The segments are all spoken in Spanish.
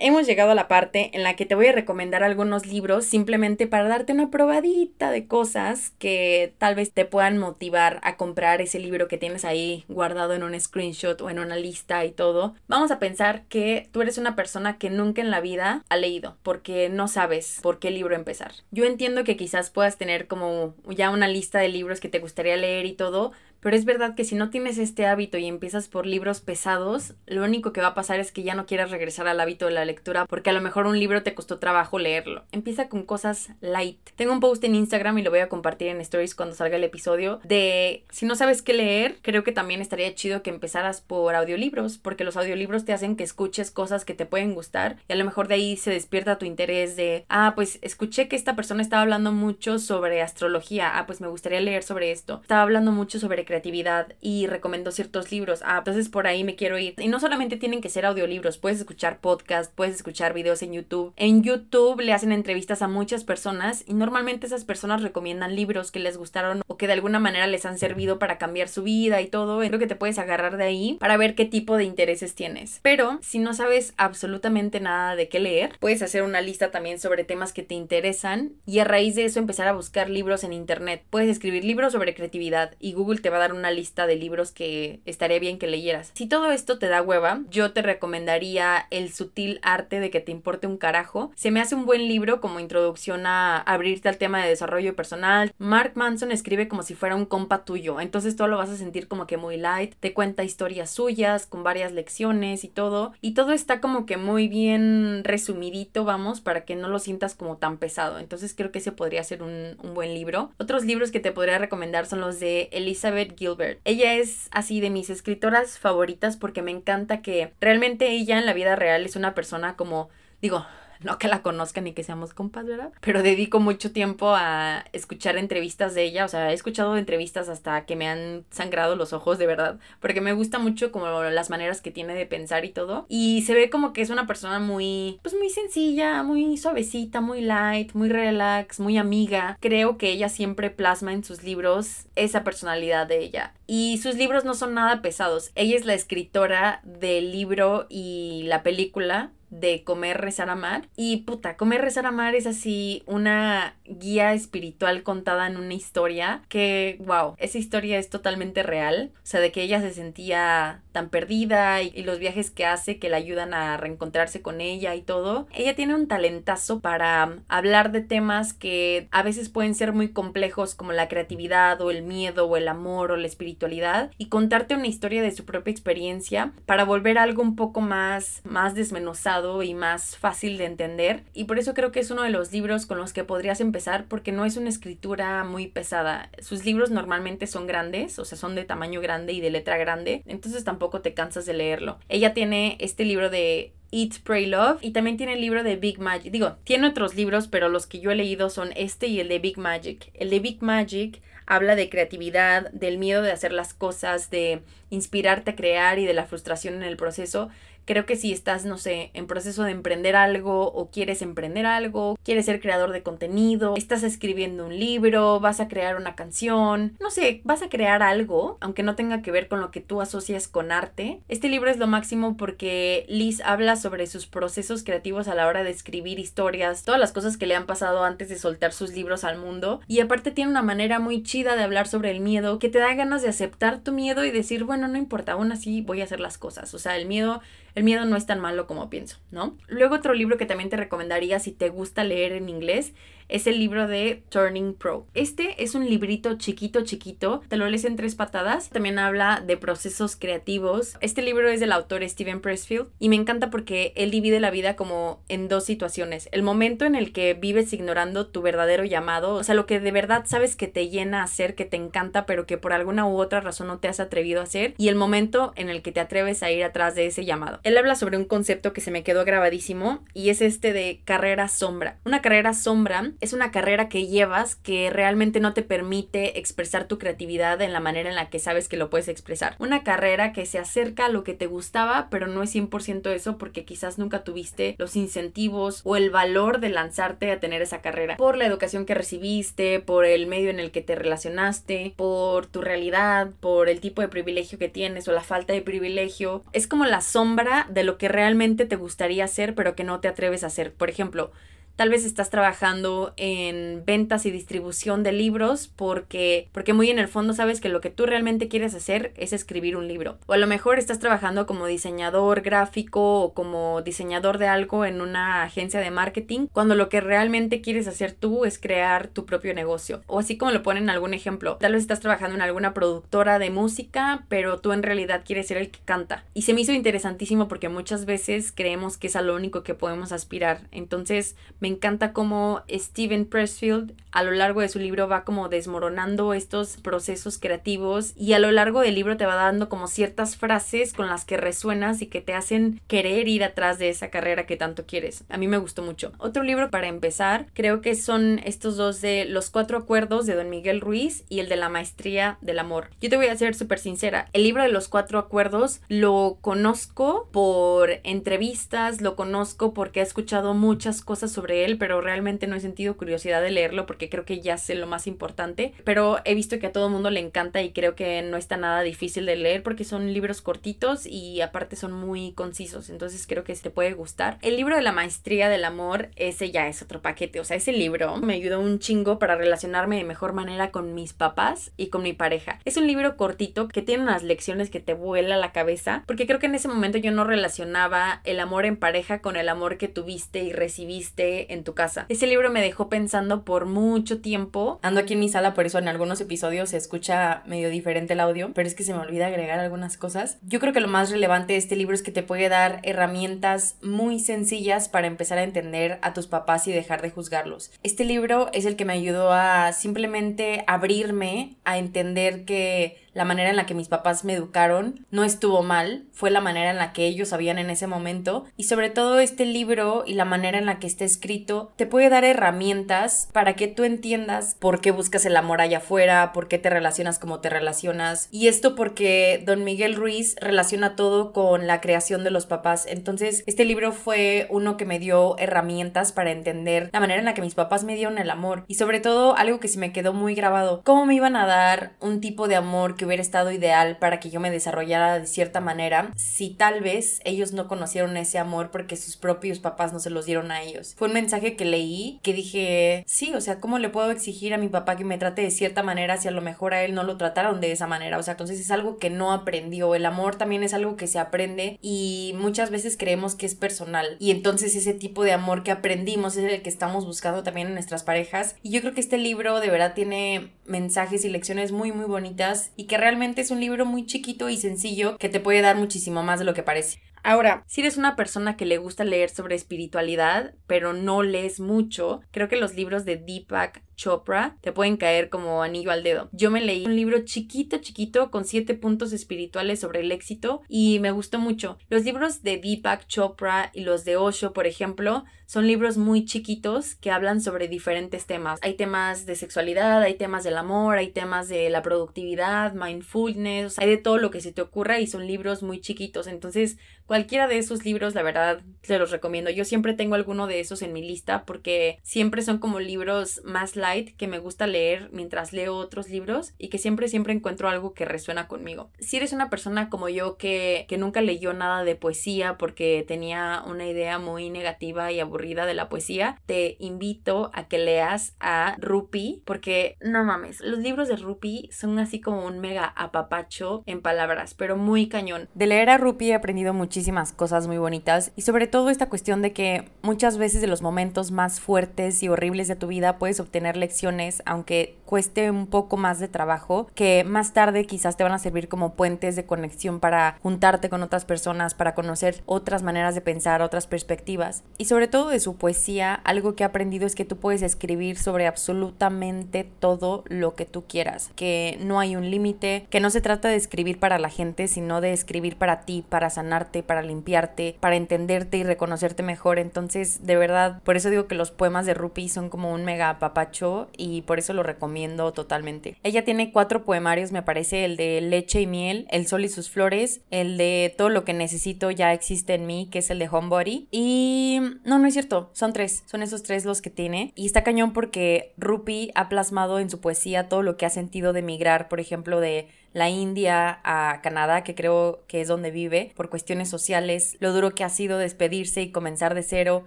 hemos llegado a la parte en la que te voy a recomendar algunos libros simplemente para darte una probadita de cosas que tal vez te puedan motivar a comprar ese libro que tienes ahí guardado en un screenshot o en una lista y todo. Vamos a pensar que tú eres una persona que nunca en la vida ha leído porque no sabes por qué libro empezar. Yo entiendo que quizás puedas tener como ya una lista de libros que te gustaría leer y todo, pero es verdad que si no tienes este hábito y empiezas por libros pesados, lo único que va a pasar es que ya no quieras regresar al hábito de la lectura porque a lo mejor un libro te costó trabajo leerlo. Empieza con cosas light. Tengo un post en Instagram y lo voy a compartir en stories cuando salga el episodio de si no sabes qué leer, creo que también estaría chido que empezaras por audiolibros porque los audiolibros te hacen que escuches cosas que te pueden gustar y a lo mejor de ahí se despierta tu interés de, ah, pues escuché que esta persona estaba hablando mucho sobre astrología, ah, pues me gustaría leer sobre esto. Estaba hablando mucho sobre creatividad y recomendó ciertos libros. Ah, entonces por ahí me quiero ir. Y no solamente tienen que ser audiolibros, puedes escuchar podcast, puedes escuchar videos en YouTube. En YouTube le hacen entrevistas a muchas personas y normalmente esas personas recomiendan libros que les gustaron o que de alguna manera les han servido para cambiar su vida y todo. Creo que te puedes agarrar de ahí para ver qué tipo de intereses tienes. Pero si no sabes absolutamente nada de qué leer, puedes hacer una lista también sobre temas que te interesan y a raíz de eso empezar a buscar libros en internet. Puedes escribir libros sobre creatividad y Google te va dar una lista de libros que estaría bien que leyeras. Si todo esto te da hueva, yo te recomendaría El sutil arte de que te importe un carajo. Se me hace un buen libro como introducción a abrirte al tema de desarrollo personal. Mark Manson escribe como si fuera un compa tuyo, entonces todo lo vas a sentir como que muy light, te cuenta historias suyas con varias lecciones y todo, y todo está como que muy bien resumidito, vamos, para que no lo sientas como tan pesado. Entonces creo que ese podría ser un, un buen libro. Otros libros que te podría recomendar son los de Elizabeth Gilbert. Ella es así de mis escritoras favoritas porque me encanta que realmente ella en la vida real es una persona como, digo, no que la conozca ni que seamos compas, ¿verdad? Pero dedico mucho tiempo a escuchar entrevistas de ella, o sea, he escuchado entrevistas hasta que me han sangrado los ojos, de verdad, porque me gusta mucho como las maneras que tiene de pensar y todo, y se ve como que es una persona muy, pues muy sencilla, muy suavecita, muy light, muy relax, muy amiga. Creo que ella siempre plasma en sus libros esa personalidad de ella. Y sus libros no son nada pesados. Ella es la escritora del libro y la película de Comer, Rezar, Amar. Y puta, Comer, Rezar, Amar es así una guía espiritual contada en una historia que, wow, esa historia es totalmente real. O sea, de que ella se sentía tan perdida y, los viajes que hace que la ayudan a reencontrarse con ella y todo. Ella tiene un talentazo para hablar de temas que a veces pueden ser muy complejos como la creatividad o el miedo o el amor o la espiritualidad y contarte una historia de su propia experiencia para volver algo un poco más, más desmenuzado y más fácil de entender y por eso creo que es uno de los libros con los que podrías empezar porque no es una escritura muy pesada. Sus libros normalmente son grandes, o sea, son de tamaño grande y de letra grande, entonces tampoco te cansas de leerlo. Ella tiene este libro de Eat, Pray, Love. Y también tiene el libro de Big Magic. Digo, tiene otros libros, pero los que yo he leído son este y el de Big Magic. El de Big Magic habla de creatividad, del miedo de hacer las cosas, de inspirarte a crear y de la frustración en el proceso. Creo que si estás, no sé, en proceso de emprender algo o quieres emprender algo, quieres ser creador de contenido, estás escribiendo un libro, vas a crear una canción, no sé, vas a crear algo, aunque no tenga que ver con lo que tú asocias con arte. Este libro es lo máximo porque Liz habla sobre sus procesos creativos a la hora de escribir historias, todas las cosas que le han pasado antes de soltar sus libros al mundo y aparte tiene una manera muy chida de hablar sobre el miedo que te da ganas de aceptar tu miedo y decir, bueno, no importa, aún así voy a hacer las cosas. O sea, el miedo el miedo no es tan malo como pienso, ¿no? Luego otro libro que también te recomendaría si te gusta leer en inglés es el libro de Turning Pro. Este es un librito chiquito, chiquito, te lo lees en tres patadas. También habla de procesos creativos. Este libro es del autor Steven Pressfield y me encanta porque él divide la vida como en dos situaciones. El momento en el que vives ignorando tu verdadero llamado, o sea, lo que de verdad sabes que te llena a hacer, que te encanta, pero que por alguna u otra razón no te has atrevido a hacer, y el momento en el que te atreves a ir atrás de ese llamado. Él habla sobre un concepto que se me quedó grabadísimo y es este de carrera sombra. Una carrera sombra es una carrera que llevas que realmente no te permite expresar tu creatividad en la manera en la que sabes que lo puedes expresar. Una carrera que se acerca a lo que te gustaba, pero no es 100% eso porque quizás nunca tuviste los incentivos o el valor de lanzarte a tener esa carrera. Por la educación que recibiste, por el medio en el que te relacionaste, por tu realidad, por el tipo de privilegio que tienes o la falta de privilegio. Es como la sombra de lo que realmente te gustaría hacer, pero que no te atreves a hacer. Por ejemplo, Tal vez estás trabajando en ventas y distribución de libros porque, porque muy en el fondo sabes que lo que tú realmente quieres hacer es escribir un libro. O a lo mejor estás trabajando como diseñador gráfico o como diseñador de algo en una agencia de marketing cuando lo que realmente quieres hacer tú es crear tu propio negocio. O así como lo ponen en algún ejemplo. Tal vez estás trabajando en alguna productora de música, pero tú en realidad quieres ser el que canta. Y se me hizo interesantísimo porque muchas veces creemos que es a lo único que podemos aspirar. Entonces me encanta cómo Steven Pressfield a lo largo de su libro va como desmoronando estos procesos creativos y a lo largo del libro te va dando como ciertas frases con las que resuenas y que te hacen querer ir atrás de esa carrera que tanto quieres. A mí me gustó mucho. Otro libro para empezar, creo que son estos dos de Los Cuatro Acuerdos de Don Miguel Ruiz y el de la Maestría del Amor. Yo te voy a ser súper sincera, el libro de Los Cuatro Acuerdos lo conozco por entrevistas, lo conozco porque he escuchado muchas cosas sobre él, pero realmente no he sentido curiosidad de leerlo porque creo que ya sé lo más importante. Pero he visto que a todo mundo le encanta y creo que no está nada difícil de leer porque son libros cortitos y aparte son muy concisos. Entonces creo que te puede gustar. El libro de la maestría del amor, ese ya es otro paquete. O sea, ese libro me ayudó un chingo para relacionarme de mejor manera con mis papás y con mi pareja. Es un libro cortito que tiene unas lecciones que te vuela la cabeza porque creo que en ese momento yo no relacionaba el amor en pareja con el amor que tuviste y recibiste en tu casa. Ese libro me dejó pensando por mucho tiempo. Ando aquí en mi sala, por eso en algunos episodios se escucha medio diferente el audio, pero es que se me olvida agregar algunas cosas. Yo creo que lo más relevante de este libro es que te puede dar herramientas muy sencillas para empezar a entender a tus papás y dejar de juzgarlos. Este libro es el que me ayudó a simplemente abrirme a entender que la manera en la que mis papás me educaron no estuvo mal, fue la manera en la que ellos sabían en ese momento y sobre todo este libro y la manera en la que está escrito te puede dar herramientas para que tú entiendas por qué buscas el amor allá afuera, por qué te relacionas como te relacionas y esto porque don Miguel Ruiz relaciona todo con la creación de los papás, entonces este libro fue uno que me dio herramientas para entender la manera en la que mis papás me dieron el amor y sobre todo algo que se me quedó muy grabado, cómo me iban a dar un tipo de amor que hubiera estado ideal para que yo me desarrollara de cierta manera si tal vez ellos no conocieron ese amor porque sus propios papás no se los dieron a ellos. Fue un mensaje que leí que dije, sí, o sea, ¿cómo le puedo exigir a mi papá que me trate de cierta manera si a lo mejor a él no lo trataron de esa manera? O sea, entonces es algo que no aprendió. El amor también es algo que se aprende y muchas veces creemos que es personal. Y entonces ese tipo de amor que aprendimos es el que estamos buscando también en nuestras parejas. Y yo creo que este libro de verdad tiene mensajes y lecciones muy muy bonitas y que realmente es un libro muy chiquito y sencillo que te puede dar muchísimo más de lo que parece. Ahora, si eres una persona que le gusta leer sobre espiritualidad, pero no lees mucho, creo que los libros de Deepak Chopra te pueden caer como anillo al dedo. Yo me leí un libro chiquito, chiquito, con siete puntos espirituales sobre el éxito y me gustó mucho. Los libros de Deepak Chopra y los de Osho, por ejemplo, son libros muy chiquitos que hablan sobre diferentes temas. Hay temas de sexualidad, hay temas del amor, hay temas de la productividad, mindfulness, hay de todo lo que se te ocurra y son libros muy chiquitos. Entonces, cualquiera de esos libros, la verdad, te los recomiendo. Yo siempre tengo alguno de esos en mi lista porque siempre son como libros más largos que me gusta leer mientras leo otros libros y que siempre, siempre encuentro algo que resuena conmigo. Si eres una persona como yo que, que nunca leyó nada de poesía porque tenía una idea muy negativa y aburrida de la poesía, te invito a que leas a Rupi porque no mames, los libros de Rupi son así como un mega apapacho en palabras, pero muy cañón. De leer a Rupi he aprendido muchísimas cosas muy bonitas y sobre todo esta cuestión de que muchas veces de los momentos más fuertes y horribles de tu vida puedes obtener lecciones, aunque cueste un poco más de trabajo, que más tarde quizás te van a servir como puentes de conexión para juntarte con otras personas, para conocer otras maneras de pensar, otras perspectivas. Y sobre todo de su poesía, algo que he aprendido es que tú puedes escribir sobre absolutamente todo lo que tú quieras, que no hay un límite, que no se trata de escribir para la gente, sino de escribir para ti, para sanarte, para limpiarte, para entenderte y reconocerte mejor. Entonces, de verdad, por eso digo que los poemas de Rupi son como un mega papacho y por eso lo recomiendo totalmente. Ella tiene cuatro poemarios, me parece, el de Leche y Miel, El Sol y sus Flores, el de Todo lo que necesito ya existe en mí, que es el de Homebody. Y no, no es cierto, son tres, son esos tres los que tiene. Y está cañón porque Rupi ha plasmado en su poesía todo lo que ha sentido de migrar, por ejemplo, de la India a Canadá, que creo que es donde vive, por cuestiones sociales, lo duro que ha sido despedirse y comenzar de cero.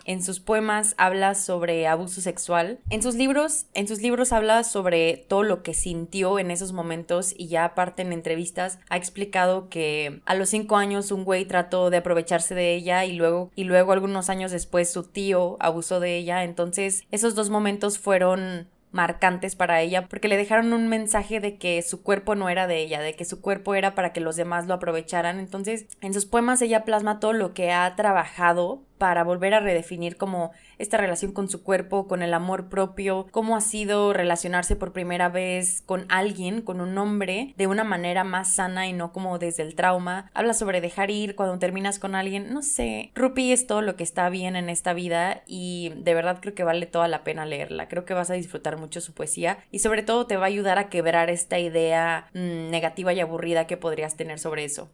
En sus poemas habla sobre abuso sexual. En sus libros, en sus libros habla sobre todo lo que sintió en esos momentos y ya aparte en entrevistas ha explicado que a los cinco años un güey trató de aprovecharse de ella y luego y luego algunos años después su tío abusó de ella. Entonces esos dos momentos fueron marcantes para ella porque le dejaron un mensaje de que su cuerpo no era de ella, de que su cuerpo era para que los demás lo aprovecharan. Entonces, en sus poemas ella plasma todo lo que ha trabajado para volver a redefinir como esta relación con su cuerpo, con el amor propio, cómo ha sido relacionarse por primera vez con alguien, con un hombre, de una manera más sana y no como desde el trauma. Habla sobre dejar ir cuando terminas con alguien, no sé. Rupi es todo lo que está bien en esta vida y de verdad creo que vale toda la pena leerla. Creo que vas a disfrutar mucho su poesía y sobre todo te va a ayudar a quebrar esta idea mm, negativa y aburrida que podrías tener sobre eso.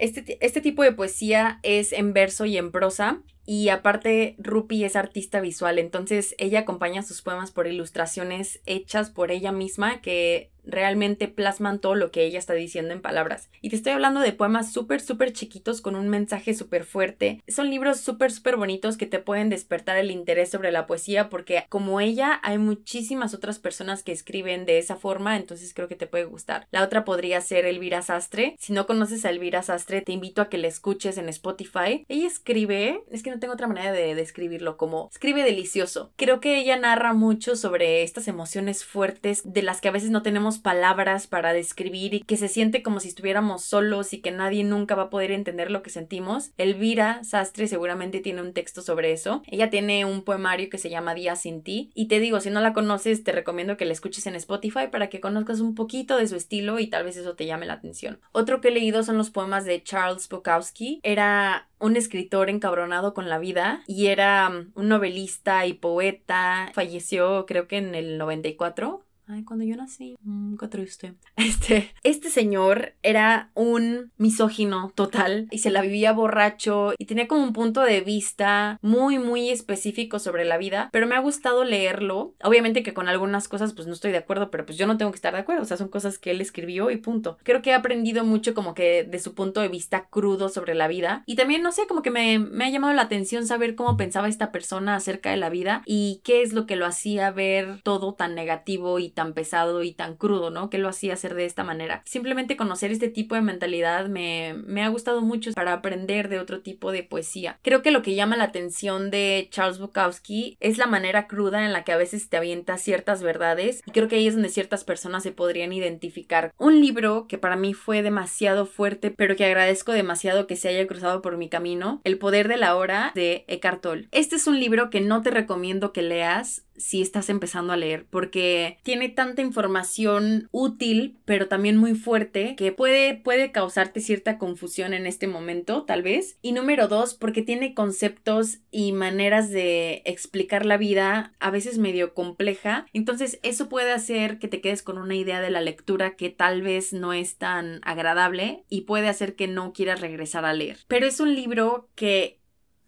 Este, este, tipo de poesía es en verso y en prosa y aparte, Rupi es artista visual, entonces ella acompaña sus poemas por ilustraciones hechas por ella misma que realmente plasman todo lo que ella está diciendo en palabras. Y te estoy hablando de poemas súper, súper chiquitos con un mensaje súper fuerte. Son libros súper, súper bonitos que te pueden despertar el interés sobre la poesía porque como ella hay muchísimas otras personas que escriben de esa forma, entonces creo que te puede gustar. La otra podría ser Elvira Sastre. Si no conoces a Elvira Sastre, te invito a que la escuches en Spotify. Ella escribe, es que no tengo otra manera de describirlo, como escribe delicioso. Creo que ella narra mucho sobre estas emociones fuertes de las que a veces no tenemos palabras para describir y que se siente como si estuviéramos solos y que nadie nunca va a poder entender lo que sentimos. Elvira Sastre seguramente tiene un texto sobre eso. Ella tiene un poemario que se llama Día sin ti y te digo, si no la conoces, te recomiendo que la escuches en Spotify para que conozcas un poquito de su estilo y tal vez eso te llame la atención. Otro que he leído son los poemas de Charles Bukowski. Era un escritor encabronado con la vida y era un novelista y poeta. Falleció creo que en el 94 Ay, cuando yo nací, mmm, qué triste. Este, este señor era un misógino total y se la vivía borracho y tenía como un punto de vista muy, muy específico sobre la vida, pero me ha gustado leerlo. Obviamente que con algunas cosas pues no estoy de acuerdo, pero pues yo no tengo que estar de acuerdo, o sea, son cosas que él escribió y punto. Creo que he aprendido mucho como que de su punto de vista crudo sobre la vida y también, no sé, como que me, me ha llamado la atención saber cómo pensaba esta persona acerca de la vida y qué es lo que lo hacía ver todo tan negativo y tan tan pesado y tan crudo, ¿no? Que lo hacía hacer de esta manera. Simplemente conocer este tipo de mentalidad me, me ha gustado mucho para aprender de otro tipo de poesía. Creo que lo que llama la atención de Charles Bukowski es la manera cruda en la que a veces te avienta ciertas verdades y creo que ahí es donde ciertas personas se podrían identificar. Un libro que para mí fue demasiado fuerte, pero que agradezco demasiado que se haya cruzado por mi camino, El poder de la hora de Eckhart Tolle. Este es un libro que no te recomiendo que leas si estás empezando a leer, porque tiene tanta información útil, pero también muy fuerte, que puede, puede causarte cierta confusión en este momento, tal vez. Y número dos, porque tiene conceptos y maneras de explicar la vida a veces medio compleja. Entonces, eso puede hacer que te quedes con una idea de la lectura que tal vez no es tan agradable y puede hacer que no quieras regresar a leer. Pero es un libro que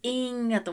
Inga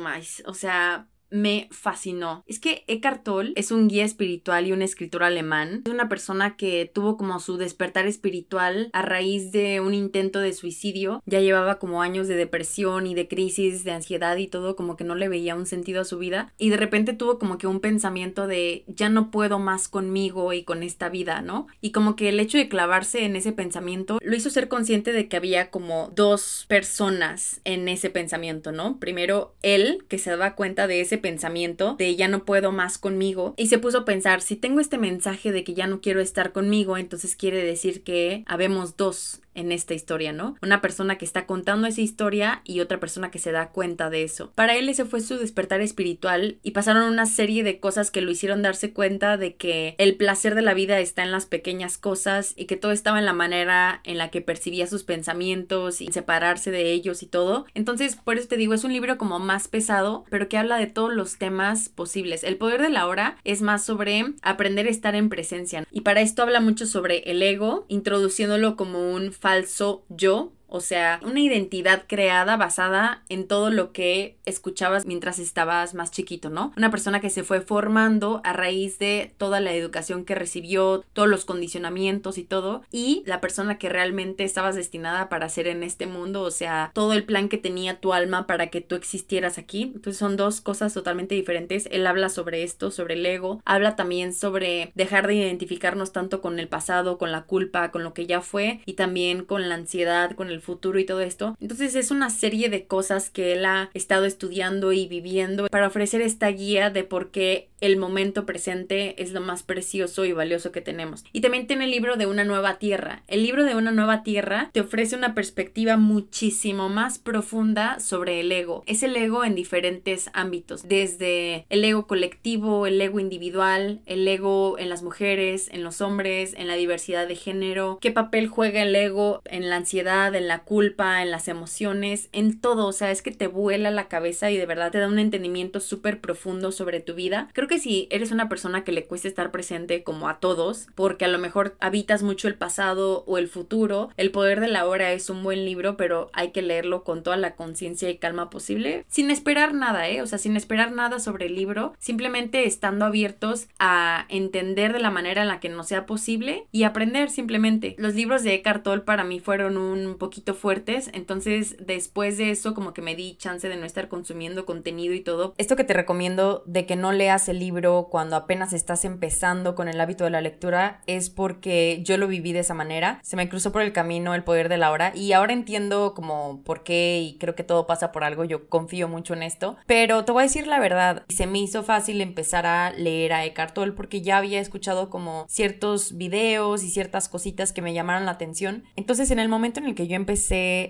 o sea, me fascinó. Es que Eckhart Tolle es un guía espiritual y un escritor alemán. Es una persona que tuvo como su despertar espiritual a raíz de un intento de suicidio. Ya llevaba como años de depresión y de crisis, de ansiedad y todo, como que no le veía un sentido a su vida. Y de repente tuvo como que un pensamiento de ya no puedo más conmigo y con esta vida, ¿no? Y como que el hecho de clavarse en ese pensamiento lo hizo ser consciente de que había como dos personas en ese pensamiento, ¿no? Primero él, que se daba cuenta de ese pensamiento de ya no puedo más conmigo y se puso a pensar, si tengo este mensaje de que ya no quiero estar conmigo, entonces quiere decir que habemos dos en esta historia, ¿no? Una persona que está contando esa historia y otra persona que se da cuenta de eso. Para él ese fue su despertar espiritual y pasaron una serie de cosas que lo hicieron darse cuenta de que el placer de la vida está en las pequeñas cosas y que todo estaba en la manera en la que percibía sus pensamientos y separarse de ellos y todo. Entonces, por eso te digo, es un libro como más pesado, pero que habla de todos los temas posibles. El poder de la hora es más sobre aprender a estar en presencia y para esto habla mucho sobre el ego, introduciéndolo como un falso yo o sea, una identidad creada basada en todo lo que escuchabas mientras estabas más chiquito, ¿no? Una persona que se fue formando a raíz de toda la educación que recibió, todos los condicionamientos y todo, y la persona que realmente estabas destinada para ser en este mundo, o sea, todo el plan que tenía tu alma para que tú existieras aquí. Entonces son dos cosas totalmente diferentes. Él habla sobre esto, sobre el ego, habla también sobre dejar de identificarnos tanto con el pasado, con la culpa, con lo que ya fue, y también con la ansiedad, con el futuro y todo esto. Entonces es una serie de cosas que él ha estado estudiando y viviendo para ofrecer esta guía de por qué el momento presente es lo más precioso y valioso que tenemos. Y también tiene el libro de Una nueva tierra. El libro de Una nueva tierra te ofrece una perspectiva muchísimo más profunda sobre el ego. Es el ego en diferentes ámbitos, desde el ego colectivo, el ego individual, el ego en las mujeres, en los hombres, en la diversidad de género, qué papel juega el ego en la ansiedad, en la culpa, en las emociones, en todo. O sea, es que te vuela la cabeza y de verdad te da un entendimiento súper profundo sobre tu vida. Creo que si eres una persona que le cuesta estar presente como a todos, porque a lo mejor habitas mucho el pasado o el futuro, El poder de la hora es un buen libro, pero hay que leerlo con toda la conciencia y calma posible, sin esperar nada, ¿eh? O sea, sin esperar nada sobre el libro, simplemente estando abiertos a entender de la manera en la que nos sea posible y aprender simplemente. Los libros de Eckhart Tolle para mí fueron un poquito fuertes, entonces después de eso como que me di chance de no estar consumiendo contenido y todo. Esto que te recomiendo de que no leas el libro cuando apenas estás empezando con el hábito de la lectura es porque yo lo viví de esa manera. Se me cruzó por el camino el poder de la hora y ahora entiendo como por qué y creo que todo pasa por algo. Yo confío mucho en esto. Pero te voy a decir la verdad, se me hizo fácil empezar a leer a Eckhart Tolle porque ya había escuchado como ciertos videos y ciertas cositas que me llamaron la atención. Entonces en el momento en el que yo empecé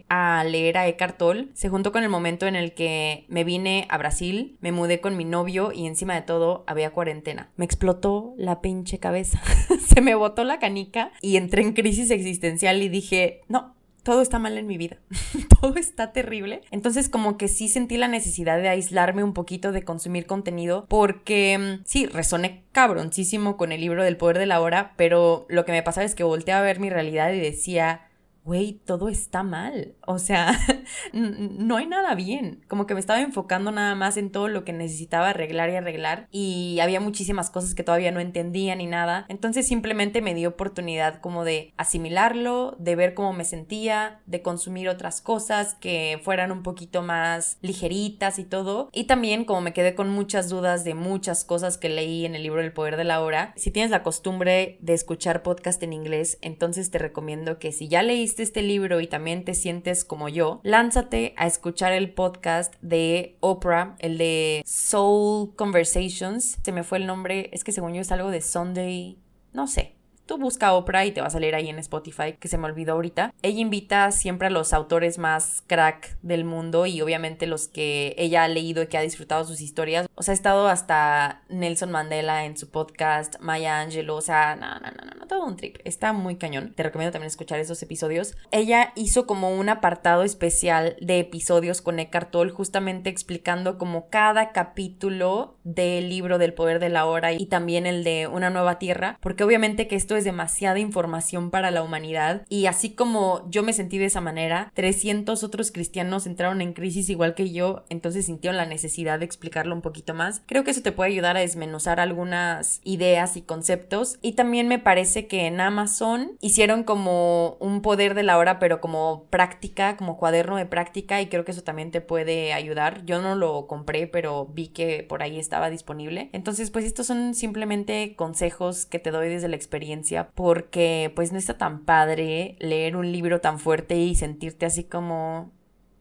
a leer a Eckhart Tolle, se juntó con el momento en el que me vine a Brasil, me mudé con mi novio y encima de todo había cuarentena. Me explotó la pinche cabeza. Se me botó la canica y entré en crisis existencial y dije, no, todo está mal en mi vida, todo está terrible. Entonces como que sí sentí la necesidad de aislarme un poquito de consumir contenido porque mm, sí, resoné cabroncísimo con el libro del poder de la hora, pero lo que me pasaba es que volteé a ver mi realidad y decía, güey, todo está mal. O sea, no hay nada bien. Como que me estaba enfocando nada más en todo lo que necesitaba arreglar y arreglar. Y había muchísimas cosas que todavía no entendía ni nada. Entonces simplemente me di oportunidad como de asimilarlo, de ver cómo me sentía, de consumir otras cosas que fueran un poquito más ligeritas y todo. Y también como me quedé con muchas dudas de muchas cosas que leí en el libro El Poder de la Hora. Si tienes la costumbre de escuchar podcast en inglés, entonces te recomiendo que si ya este libro y también te sientes como yo, lánzate a escuchar el podcast de Oprah, el de Soul Conversations. Se me fue el nombre, es que según yo es algo de Sunday, no sé, Tú busca Oprah y te va a salir ahí en Spotify, que se me olvidó ahorita. Ella invita siempre a los autores más crack del mundo y obviamente los que ella ha leído y que ha disfrutado sus historias. O sea, ha estado hasta Nelson Mandela en su podcast, Maya Angelou, o sea, no, no, no, no, todo un trip. Está muy cañón. Te recomiendo también escuchar esos episodios. Ella hizo como un apartado especial de episodios con Eckhart Tolle, justamente explicando como cada capítulo del libro del poder de la hora y también el de Una nueva tierra, porque obviamente que esto es demasiada información para la humanidad y así como yo me sentí de esa manera, 300 otros cristianos entraron en crisis igual que yo, entonces sintieron la necesidad de explicarlo un poquito más. Creo que eso te puede ayudar a desmenuzar algunas ideas y conceptos y también me parece que en Amazon hicieron como un poder de la hora pero como práctica, como cuaderno de práctica y creo que eso también te puede ayudar. Yo no lo compré pero vi que por ahí estaba disponible. Entonces pues estos son simplemente consejos que te doy desde la experiencia porque pues no está tan padre leer un libro tan fuerte y sentirte así como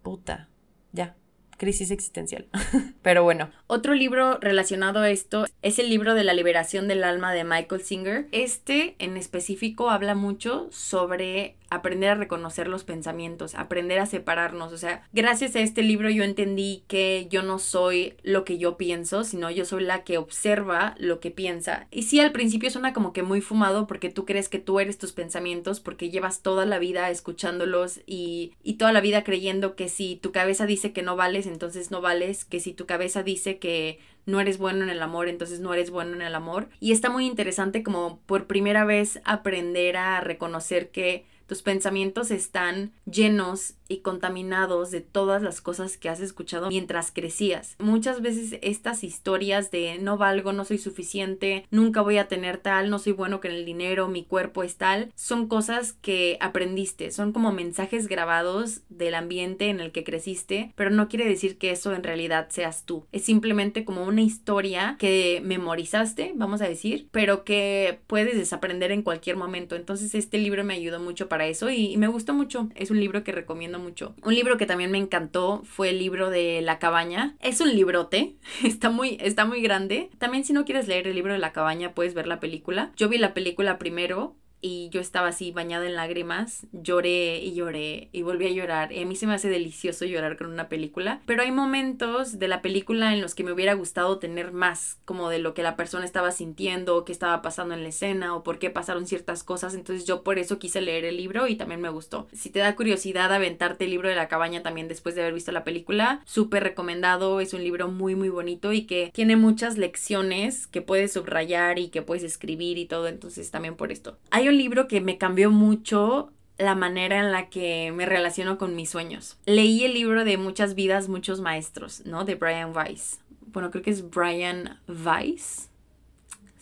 puta, ya, crisis existencial. Pero bueno, otro libro relacionado a esto es el libro de la liberación del alma de Michael Singer. Este en específico habla mucho sobre aprender a reconocer los pensamientos, aprender a separarnos. O sea, gracias a este libro yo entendí que yo no soy lo que yo pienso, sino yo soy la que observa lo que piensa. Y sí, al principio suena como que muy fumado porque tú crees que tú eres tus pensamientos, porque llevas toda la vida escuchándolos y, y toda la vida creyendo que si tu cabeza dice que no vales, entonces no vales, que si tu cabeza dice que no eres bueno en el amor, entonces no eres bueno en el amor. Y está muy interesante como por primera vez aprender a reconocer que tus pensamientos están llenos y contaminados de todas las cosas que has escuchado mientras crecías. Muchas veces estas historias de no valgo, no soy suficiente, nunca voy a tener tal, no soy bueno con el dinero, mi cuerpo es tal, son cosas que aprendiste, son como mensajes grabados del ambiente en el que creciste, pero no quiere decir que eso en realidad seas tú. Es simplemente como una historia que memorizaste, vamos a decir, pero que puedes desaprender en cualquier momento. Entonces este libro me ayudó mucho para eso y, me gustó mucho. Es un libro que recomiendo mucho. Un libro que también me encantó fue el libro de La cabaña. Es un librote, está muy, está muy grande. También si no quieres leer el libro de La cabaña, puedes ver la película. Yo vi la película primero y yo estaba así bañada en lágrimas, lloré y lloré y volví a llorar. Y a mí se me hace delicioso llorar con una película, pero hay momentos de la película en los que me hubiera gustado tener más, como de lo que la persona estaba sintiendo, o qué estaba pasando en la escena o por qué pasaron ciertas cosas. Entonces yo por eso quise leer el libro y también me gustó. Si te da curiosidad aventarte el libro de la cabaña también después de haber visto la película, súper recomendado. Es un libro muy muy bonito y que tiene muchas lecciones que puedes subrayar y que puedes escribir y todo. Entonces también por esto. Hay un libro que me cambió mucho la manera en la que me relaciono con mis sueños. Leí el libro de Muchas vidas, muchos maestros, ¿no? De Brian Weiss. Bueno, creo que es Brian Weiss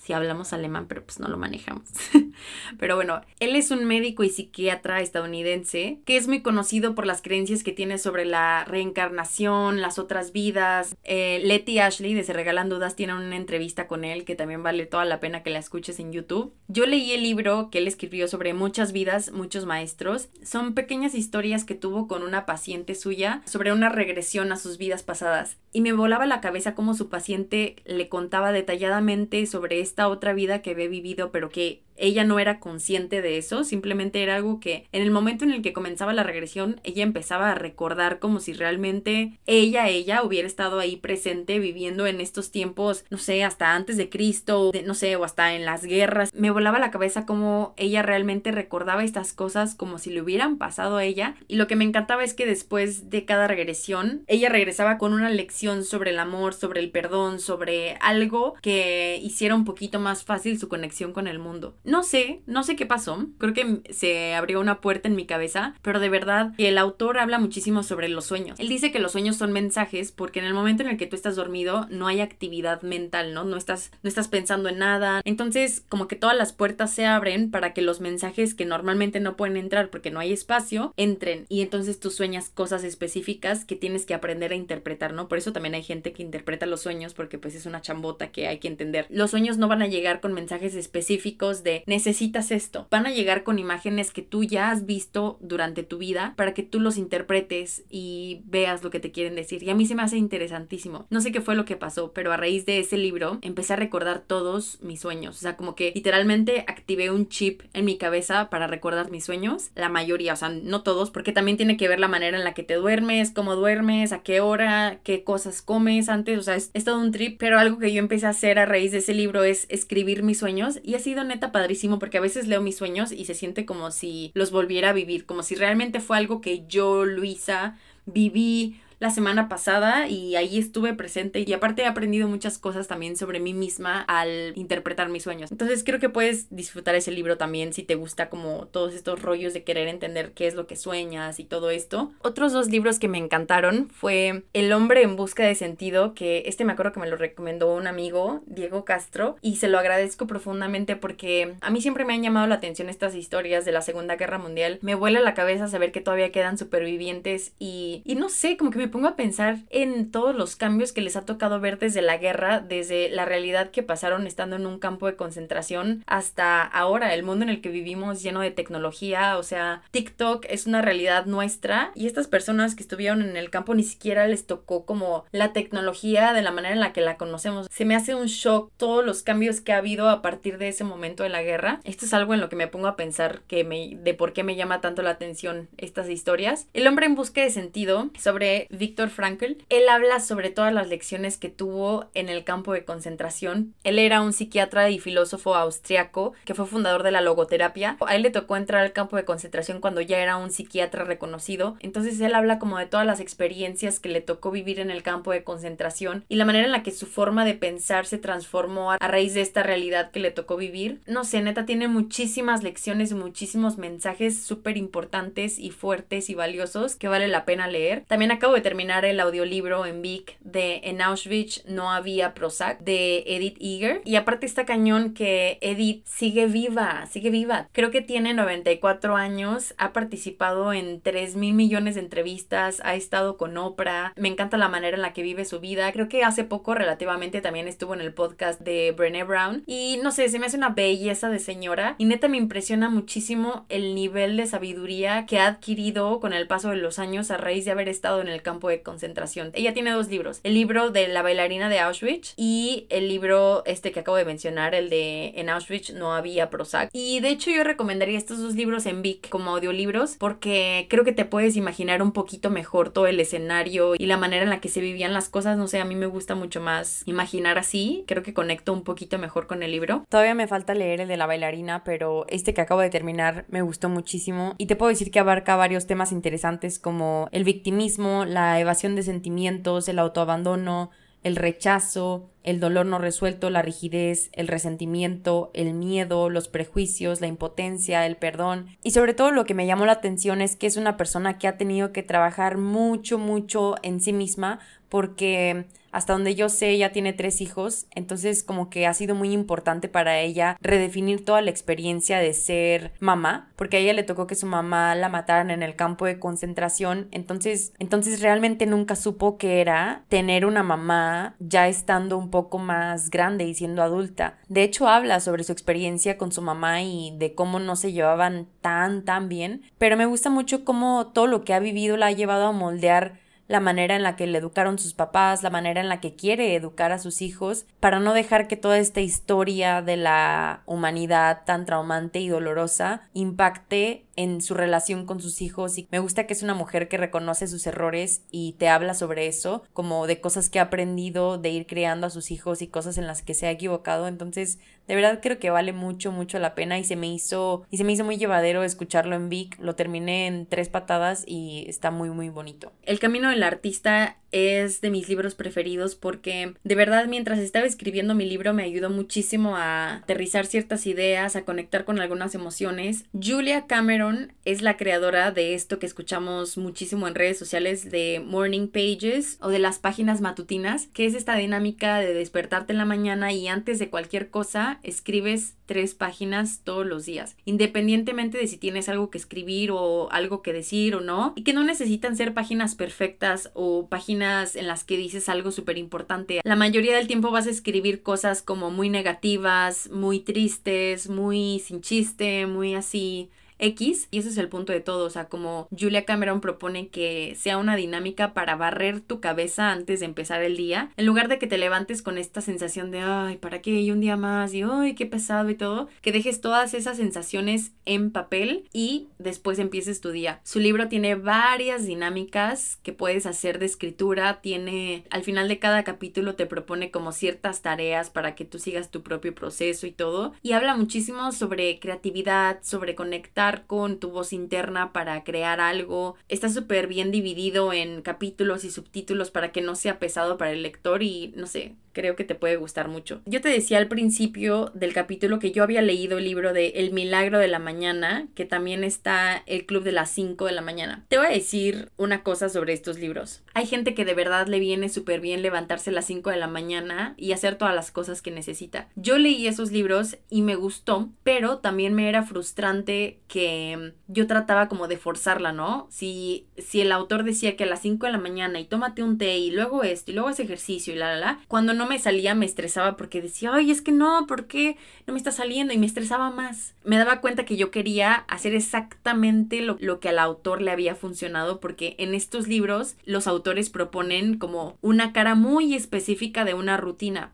si hablamos alemán, pero pues no lo manejamos. pero bueno, él es un médico y psiquiatra estadounidense que es muy conocido por las creencias que tiene sobre la reencarnación, las otras vidas. Eh, Letty Ashley de Se Regalan Dudas tiene una entrevista con él que también vale toda la pena que la escuches en YouTube. Yo leí el libro que él escribió sobre muchas vidas, muchos maestros. Son pequeñas historias que tuvo con una paciente suya sobre una regresión a sus vidas pasadas. Y me volaba la cabeza cómo su paciente le contaba detalladamente sobre este esta otra vida que había vivido, pero que ella no era consciente de eso, simplemente era algo que en el momento en el que comenzaba la regresión, ella empezaba a recordar como si realmente ella, ella hubiera estado ahí presente viviendo en estos tiempos, no sé, hasta antes de Cristo, no sé, o hasta en las guerras. Me volaba la cabeza como ella realmente recordaba estas cosas como si le hubieran pasado a ella. Y lo que me encantaba es que después de cada regresión, ella regresaba con una lección sobre el amor, sobre el perdón, sobre algo que hiciera un poquito más fácil su conexión con el mundo. No sé, no sé qué pasó. Creo que se abrió una puerta en mi cabeza, pero de verdad que el autor habla muchísimo sobre los sueños. Él dice que los sueños son mensajes porque en el momento en el que tú estás dormido no hay actividad mental, ¿no? No estás, no estás pensando en nada. Entonces, como que todas las puertas se abren para que los mensajes que normalmente no pueden entrar porque no hay espacio, entren. Y entonces tú sueñas cosas específicas que tienes que aprender a interpretar, ¿no? Por eso también hay gente que interpreta los sueños porque pues es una chambota que hay que entender. Los sueños no van a llegar con mensajes específicos de necesitas esto. Van a llegar con imágenes que tú ya has visto durante tu vida para que tú los interpretes y veas lo que te quieren decir. Y a mí se me hace interesantísimo. No sé qué fue lo que pasó, pero a raíz de ese libro empecé a recordar todos mis sueños. O sea, como que literalmente activé un chip en mi cabeza para recordar mis sueños. La mayoría, o sea, no todos, porque también tiene que ver la manera en la que te duermes, cómo duermes, a qué hora, qué cosas comes antes. O sea, es, todo un trip, pero algo que yo empecé a hacer a raíz de ese libro es escribir mis sueños y ha sido neta padre porque a veces leo mis sueños y se siente como si los volviera a vivir, como si realmente fue algo que yo, Luisa, viví la semana pasada y ahí estuve presente y aparte he aprendido muchas cosas también sobre mí misma al interpretar mis sueños. Entonces creo que puedes disfrutar ese libro también si te gusta como todos estos rollos de querer entender qué es lo que sueñas y todo esto. Otros dos libros que me encantaron fue El hombre en busca de sentido, que este me acuerdo que me lo recomendó un amigo, Diego Castro, y se lo agradezco profundamente porque a mí siempre me han llamado la atención estas historias de la Segunda Guerra Mundial. Me vuela la cabeza saber que todavía quedan supervivientes y, y no sé, como que me me pongo a pensar en todos los cambios que les ha tocado ver desde la guerra, desde la realidad que pasaron estando en un campo de concentración hasta ahora, el mundo en el que vivimos lleno de tecnología, o sea, TikTok es una realidad nuestra y estas personas que estuvieron en el campo ni siquiera les tocó como la tecnología de la manera en la que la conocemos. Se me hace un shock todos los cambios que ha habido a partir de ese momento de la guerra. Esto es algo en lo que me pongo a pensar que me, de por qué me llama tanto la atención estas historias. El hombre en busca de sentido sobre Viktor Frankl. Él habla sobre todas las lecciones que tuvo en el campo de concentración. Él era un psiquiatra y filósofo austriaco que fue fundador de la logoterapia. A él le tocó entrar al campo de concentración cuando ya era un psiquiatra reconocido. Entonces él habla como de todas las experiencias que le tocó vivir en el campo de concentración y la manera en la que su forma de pensar se transformó a raíz de esta realidad que le tocó vivir. No sé, neta tiene muchísimas lecciones, muchísimos mensajes súper importantes y fuertes y valiosos que vale la pena leer. También acabo de terminar el audiolibro en Vic de En Auschwitz no había Prozac de Edith Eager y aparte está cañón que Edith sigue viva, sigue viva. Creo que tiene 94 años, ha participado en 3 mil millones de entrevistas, ha estado con Oprah, me encanta la manera en la que vive su vida. Creo que hace poco relativamente también estuvo en el podcast de Brené Brown y no sé, se me hace una belleza de señora y neta me impresiona muchísimo el nivel de sabiduría que ha adquirido con el paso de los años a raíz de haber estado en el campo de concentración. Ella tiene dos libros, el libro de la bailarina de Auschwitz y el libro este que acabo de mencionar, el de En Auschwitz no había Prozac. Y de hecho yo recomendaría estos dos libros en Vic como audiolibros porque creo que te puedes imaginar un poquito mejor todo el escenario y la manera en la que se vivían las cosas. No sé, a mí me gusta mucho más imaginar así. Creo que conecto un poquito mejor con el libro. Todavía me falta leer el de la bailarina, pero este que acabo de terminar me gustó muchísimo y te puedo decir que abarca varios temas interesantes como el victimismo, la evasión de sentimientos, el autoabandono, el rechazo, el dolor no resuelto, la rigidez, el resentimiento, el miedo, los prejuicios, la impotencia, el perdón. Y sobre todo lo que me llamó la atención es que es una persona que ha tenido que trabajar mucho, mucho en sí misma porque hasta donde yo sé, ella tiene tres hijos, entonces como que ha sido muy importante para ella redefinir toda la experiencia de ser mamá, porque a ella le tocó que su mamá la mataran en el campo de concentración, entonces, entonces realmente nunca supo que era tener una mamá ya estando un poco más grande y siendo adulta. De hecho, habla sobre su experiencia con su mamá y de cómo no se llevaban tan, tan bien, pero me gusta mucho cómo todo lo que ha vivido la ha llevado a moldear la manera en la que le educaron sus papás, la manera en la que quiere educar a sus hijos, para no dejar que toda esta historia de la humanidad tan traumante y dolorosa impacte en su relación con sus hijos y me gusta que es una mujer que reconoce sus errores y te habla sobre eso, como de cosas que ha aprendido de ir criando a sus hijos y cosas en las que se ha equivocado, entonces de verdad creo que vale mucho mucho la pena y se me hizo y se me hizo muy llevadero escucharlo en Vic, lo terminé en tres patadas y está muy muy bonito. El camino del artista es de mis libros preferidos porque de verdad mientras estaba escribiendo mi libro me ayudó muchísimo a aterrizar ciertas ideas, a conectar con algunas emociones. Julia Cameron es la creadora de esto que escuchamos muchísimo en redes sociales de Morning Pages o de las páginas matutinas, que es esta dinámica de despertarte en la mañana y antes de cualquier cosa escribes tres páginas todos los días, independientemente de si tienes algo que escribir o algo que decir o no, y que no necesitan ser páginas perfectas o páginas en las que dices algo súper importante. La mayoría del tiempo vas a escribir cosas como muy negativas, muy tristes, muy sin chiste, muy así X, y ese es el punto de todo, o sea, como Julia Cameron propone que sea una dinámica para barrer tu cabeza antes de empezar el día, en lugar de que te levantes con esta sensación de, ay, ¿para qué? Y un día más, y ay, qué pesado y todo, que dejes todas esas sensaciones en papel y después empieces tu día. Su libro tiene varias dinámicas que puedes hacer de escritura, tiene, al final de cada capítulo te propone como ciertas tareas para que tú sigas tu propio proceso y todo, y habla muchísimo sobre creatividad, sobre conectar, con tu voz interna para crear algo. Está súper bien dividido en capítulos y subtítulos para que no sea pesado para el lector y no sé, creo que te puede gustar mucho. Yo te decía al principio del capítulo que yo había leído el libro de El milagro de la mañana, que también está el club de las 5 de la mañana. Te voy a decir una cosa sobre estos libros. Hay gente que de verdad le viene súper bien levantarse a las 5 de la mañana y hacer todas las cosas que necesita. Yo leí esos libros y me gustó, pero también me era frustrante que yo trataba como de forzarla, ¿no? Si, si el autor decía que a las 5 de la mañana y tómate un té y luego esto y luego ese ejercicio y la la la, cuando no me salía me estresaba porque decía, ay, es que no, ¿por qué no me está saliendo? Y me estresaba más. Me daba cuenta que yo quería hacer exactamente lo, lo que al autor le había funcionado porque en estos libros los autores proponen como una cara muy específica de una rutina.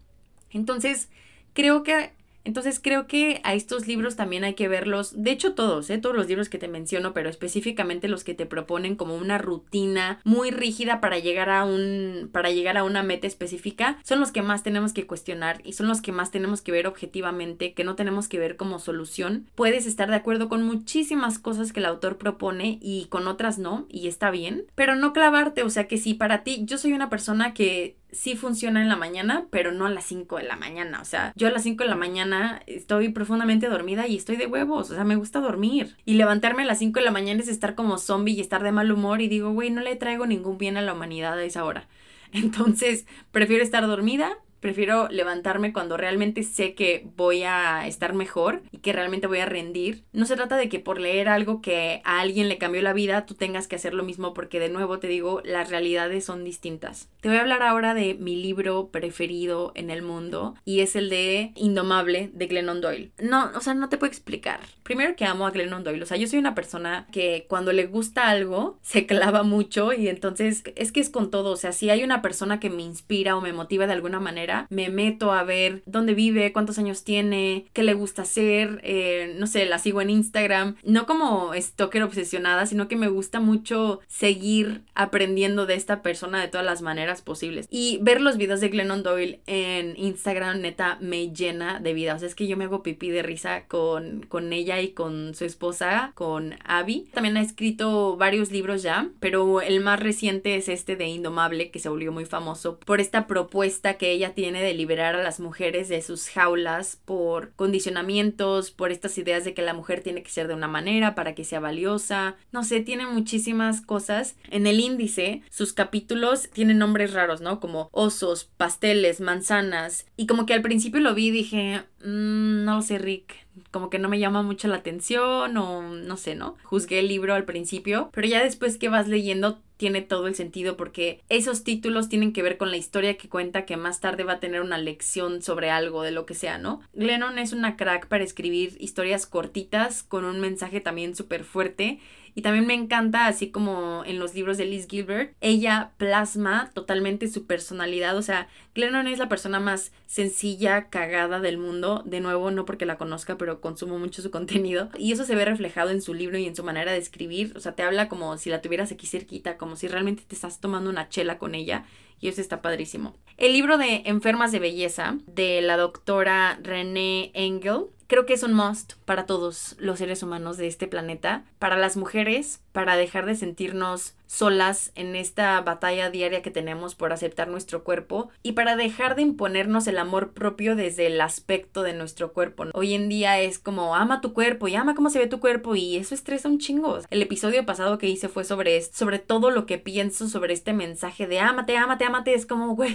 Entonces, creo que Entonces creo que a estos libros también hay que verlos, de hecho todos, ¿eh? todos los libros que te menciono, pero específicamente los que te proponen como una rutina muy rígida para llegar a un para llegar a una meta específica, son los que más tenemos que cuestionar y son los que más tenemos que ver objetivamente, que no tenemos que ver como solución. Puedes estar de acuerdo con muchísimas cosas que el autor propone y con otras no, y está bien, pero no clavarte, o sea que si para ti, yo soy una persona que sí funciona en la mañana, pero no a las 5 de la mañana. O sea, yo a las 5 de la mañana estoy profundamente dormida y estoy de huevos. O sea, me gusta dormir. Y levantarme a las 5 de la mañana es estar como zombie y estar de mal humor y digo, güey, no le traigo ningún bien a la humanidad a esa hora. Entonces, prefiero estar dormida Prefiero levantarme cuando realmente sé que voy a estar mejor y que realmente voy a rendir. No se trata de que por leer algo que a alguien le cambió la vida, tú tengas que hacer lo mismo porque de nuevo te digo, las realidades son distintas. Te voy a hablar ahora de mi libro preferido en el mundo y es el de Indomable de Glennon Doyle. No, o sea, no te puedo explicar. Primero que amo a Glennon Doyle, o sea, yo soy una persona que cuando le gusta algo se clava mucho y entonces es que es con todo, o sea, si hay una persona que me inspira o me motiva de alguna manera, me meto a ver dónde vive, cuántos años tiene, qué le gusta hacer, eh, no sé, la sigo en Instagram, no como stalker obsesionada, sino que me gusta mucho seguir aprendiendo de esta persona de todas las maneras posibles. Y ver los videos de Glennon Doyle en Instagram, neta, me llena de vida. O sea, es que yo me hago pipí de risa con, con ella y con su esposa, con Abby. También ha escrito varios libros ya, pero el más reciente es este de Indomable, que se volvió muy famoso por esta propuesta que ella tiene tiene de liberar a las mujeres de sus jaulas por condicionamientos, por estas ideas de que la mujer tiene que ser de una manera para que sea valiosa. No sé, tiene muchísimas cosas. En el índice, sus capítulos tienen nombres raros, ¿no? Como osos, pasteles, manzanas. Y como que al principio lo vi y dije, mm, no lo sé, Rick como que no me llama mucho la atención o no sé, ¿no? Juzgué el libro al principio, pero ya después que vas leyendo tiene todo el sentido porque esos títulos tienen que ver con la historia que cuenta que más tarde va a tener una lección sobre algo de lo que sea, ¿no? Glennon es una crack para escribir historias cortitas con un mensaje también súper fuerte y también me encanta, así como en los libros de Liz Gilbert, ella plasma totalmente su personalidad. O sea, Glennon es la persona más sencilla, cagada del mundo. De nuevo, no porque la conozca, pero consumo mucho su contenido. Y eso se ve reflejado en su libro y en su manera de escribir. O sea, te habla como si la tuvieras aquí cerquita, como si realmente te estás tomando una chela con ella. Y eso está padrísimo. El libro de Enfermas de Belleza de la doctora René Engel creo que es un must para todos los seres humanos de este planeta, para las mujeres, para dejar de sentirnos solas en esta batalla diaria que tenemos por aceptar nuestro cuerpo y para dejar de imponernos el amor propio desde el aspecto de nuestro cuerpo. Hoy en día es como ama tu cuerpo y ama cómo se ve tu cuerpo y eso estresa un chingo. El episodio pasado que hice fue sobre esto, sobre todo lo que pienso sobre este mensaje de ámate, ámate, ámate, es como, güey,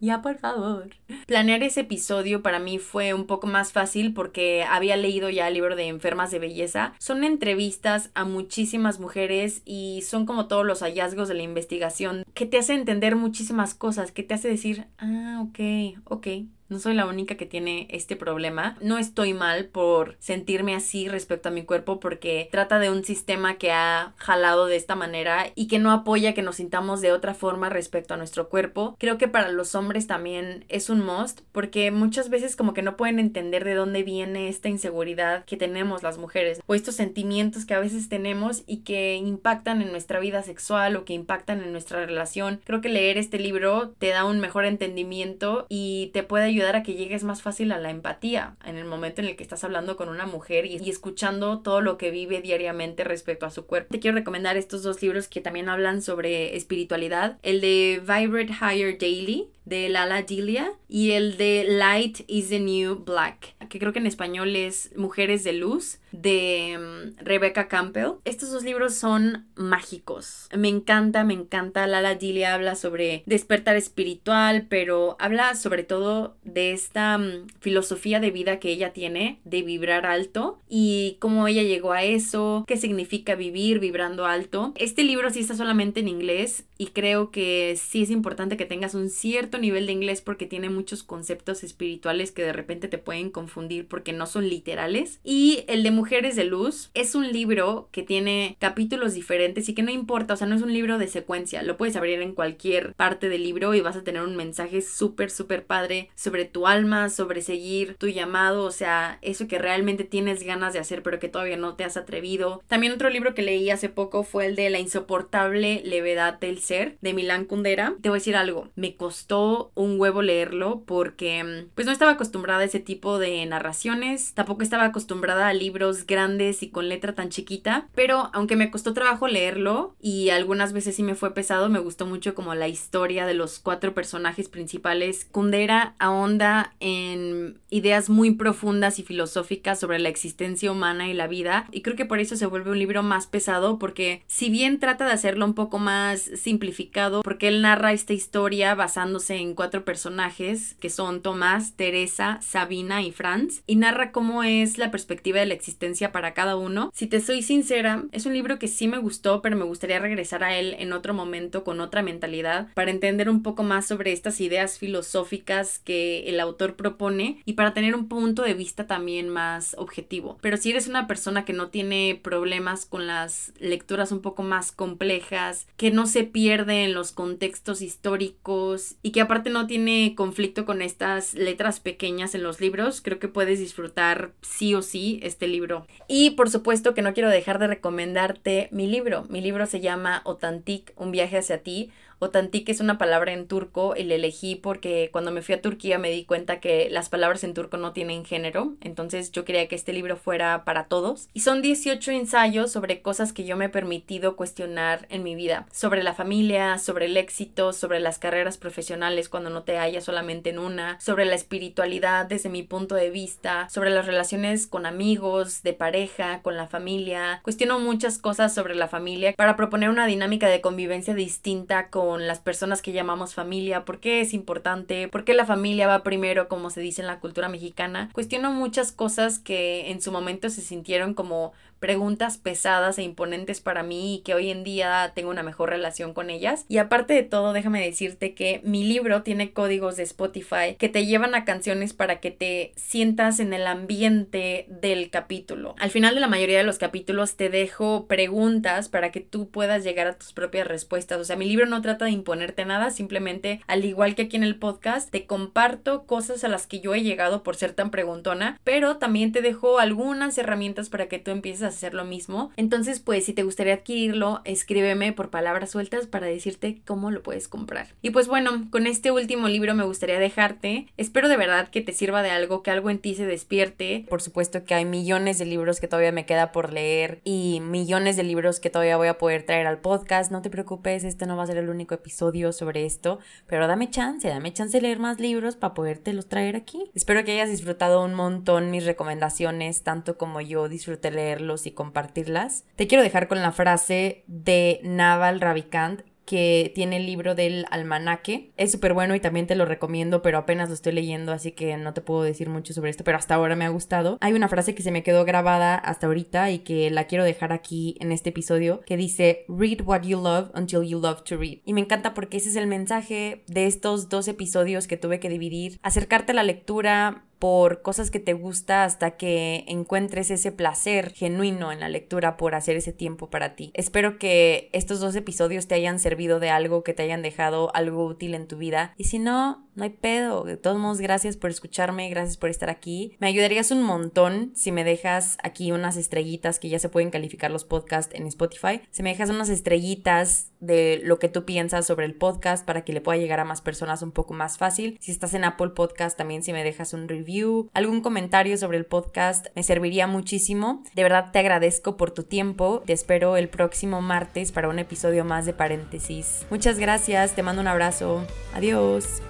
ya, por favor. Planear ese episodio para mí fue un poco más fácil porque había leído ya el libro de Enfermas de Belleza. Son entrevistas a muchísimas mujeres y son como todos los hallazgos de la investigación que te hace entender muchísimas cosas, que te hace decir, ah, ok, ok, no soy la única que tiene este problema. No estoy mal por sentirme así respecto a mi cuerpo porque trata de un sistema que ha jalado de esta manera y que no apoya que nos sintamos de otra forma respecto a nuestro cuerpo. Creo que para los hombres también es un must porque muchas veces como que no pueden entender de dónde viene esta inseguridad que tenemos las mujeres o estos sentimientos que a veces tenemos y que impactan en nuestra vida sexual o que impactan en nuestra relación. Creo que leer este libro te da un mejor entendimiento y te puede ayudar ayudar a que llegues más fácil a la empatía en el momento en el que estás hablando con una mujer y, escuchando todo lo que vive diariamente respecto a su cuerpo. Te quiero recomendar estos dos libros que también hablan sobre espiritualidad. El de Vibrate Higher Daily de Lala Dilia y el de Light is the New Black, que creo que en español es Mujeres de Luz de mm, Rebecca Campbell. Estos dos libros son mágicos. Me encanta, me encanta. Lala Dilia habla sobre despertar espiritual, pero habla sobre todo de esta mm, filosofía de vida que ella tiene de vibrar alto y cómo ella llegó a eso, qué significa vivir vibrando alto. Este libro sí está solamente en inglés y creo que sí es importante que tengas un cierto nivel de inglés porque tiene muchos conceptos espirituales que de repente te pueden confundir porque no son literales. Y el de Mujeres de Luz es un libro que tiene capítulos diferentes y que no importa, o sea, no es un libro de secuencia, lo puedes abrir en cualquier parte del libro y vas a tener un mensaje súper, súper padre sobre tu alma, sobre seguir tu llamado, o sea, eso que realmente tienes ganas de hacer pero que todavía no te has atrevido. También otro libro que leí hace poco fue el de La insoportable levedad del de Milán Kundera. Te voy a decir algo, me costó un huevo leerlo porque pues no estaba acostumbrada a ese tipo de narraciones, tampoco estaba acostumbrada a libros grandes y con letra tan chiquita, pero aunque me costó trabajo leerlo y algunas veces sí me fue pesado, me gustó mucho como la historia de los cuatro personajes principales. Kundera ahonda en ideas muy profundas y filosóficas sobre la existencia humana y la vida y creo que por eso se vuelve un libro más pesado porque si bien trata de hacerlo un poco más simplificado porque él narra esta historia basándose en cuatro personajes que son Tomás, Teresa, Sabina y Franz y narra cómo es la perspectiva de la existencia para cada uno. Si te soy sincera, es un libro que sí me gustó, pero me gustaría regresar a él en otro momento con otra mentalidad para entender un poco más sobre estas ideas filosóficas que el autor propone y para tener un punto de vista también más objetivo. Pero si eres una persona que no tiene problemas con las lecturas un poco más complejas, que no se pierde en los contextos históricos y que aparte no tiene conflicto con estas letras pequeñas en los libros, creo que puedes disfrutar sí o sí este libro. Y por supuesto que no quiero dejar de recomendarte mi libro. Mi libro se llama Otantik, un viaje hacia ti Otantik es una palabra en turco y la elegí porque cuando me fui a Turquía me di cuenta que las palabras en turco no tienen género, entonces yo quería que este libro fuera para todos. Y son 18 ensayos sobre cosas que yo me he permitido cuestionar en mi vida, sobre la familia, sobre el éxito, sobre las carreras profesionales cuando no te hallas solamente en una, sobre la espiritualidad desde mi punto de vista, sobre las relaciones con amigos, de pareja, con la familia. Cuestiono muchas cosas sobre la familia para proponer una dinámica de convivencia distinta con con las personas que llamamos familia, por qué es importante, por qué la familia va primero, como se dice en la cultura mexicana. Cuestiono muchas cosas que en su momento se sintieron como preguntas pesadas e imponentes para mí y que hoy en día tengo una mejor relación con ellas. Y aparte de todo, déjame decirte que mi libro tiene códigos de Spotify que te llevan a canciones para que te sientas en el ambiente del capítulo. Al final de la mayoría de los capítulos te dejo preguntas para que tú puedas llegar a tus propias respuestas. O sea, mi libro no trata de imponerte nada, simplemente al igual que aquí en el podcast, te comparto cosas a las que yo he llegado por ser tan preguntona, pero también te dejo algunas herramientas para que tú empieces hacer lo mismo. Entonces, pues si te gustaría adquirirlo, escríbeme por palabras sueltas para decirte cómo lo puedes comprar. Y pues bueno, con este último libro me gustaría dejarte. Espero de verdad que te sirva de algo, que algo en ti se despierte. Por supuesto que hay millones de libros que todavía me queda por leer y millones de libros que todavía voy a poder traer al podcast. No te preocupes, este no va a ser el único episodio sobre esto, pero dame chance, dame chance de leer más libros para los traer aquí. Espero que hayas disfrutado un montón mis recomendaciones, tanto como yo disfruté leerlos y compartirlas. Te quiero dejar con la frase de Naval Ravikant que tiene el libro del almanaque. Es súper bueno y también te lo recomiendo, pero apenas lo estoy leyendo, así que no te puedo decir mucho sobre esto, pero hasta ahora me ha gustado. Hay una frase que se me quedó grabada hasta ahorita y que la quiero dejar aquí en este episodio, que dice, Read what you love until you love to read. Y me encanta porque ese es el mensaje de estos dos episodios que tuve que dividir. Acercarte a la lectura por cosas que te gusta hasta que encuentres ese placer genuino en la lectura por hacer ese tiempo para ti. Espero que estos dos episodios te hayan servido de algo, que te hayan dejado algo útil en tu vida. Y si no, no hay pedo. De todos modos, gracias por escucharme, gracias por estar aquí. Me ayudarías un montón si me dejas aquí unas estrellitas que ya se pueden calificar los podcasts en Spotify. Si me dejas unas estrellitas de lo que tú piensas sobre el podcast para que le pueda llegar a más personas un poco más fácil. Si estás en Apple Podcast, también si me dejas un review, algún comentario sobre el podcast, me serviría muchísimo. De verdad te agradezco por tu tiempo. Te espero el próximo martes para un episodio más de paréntesis. Muchas gracias, te mando un abrazo. Adiós.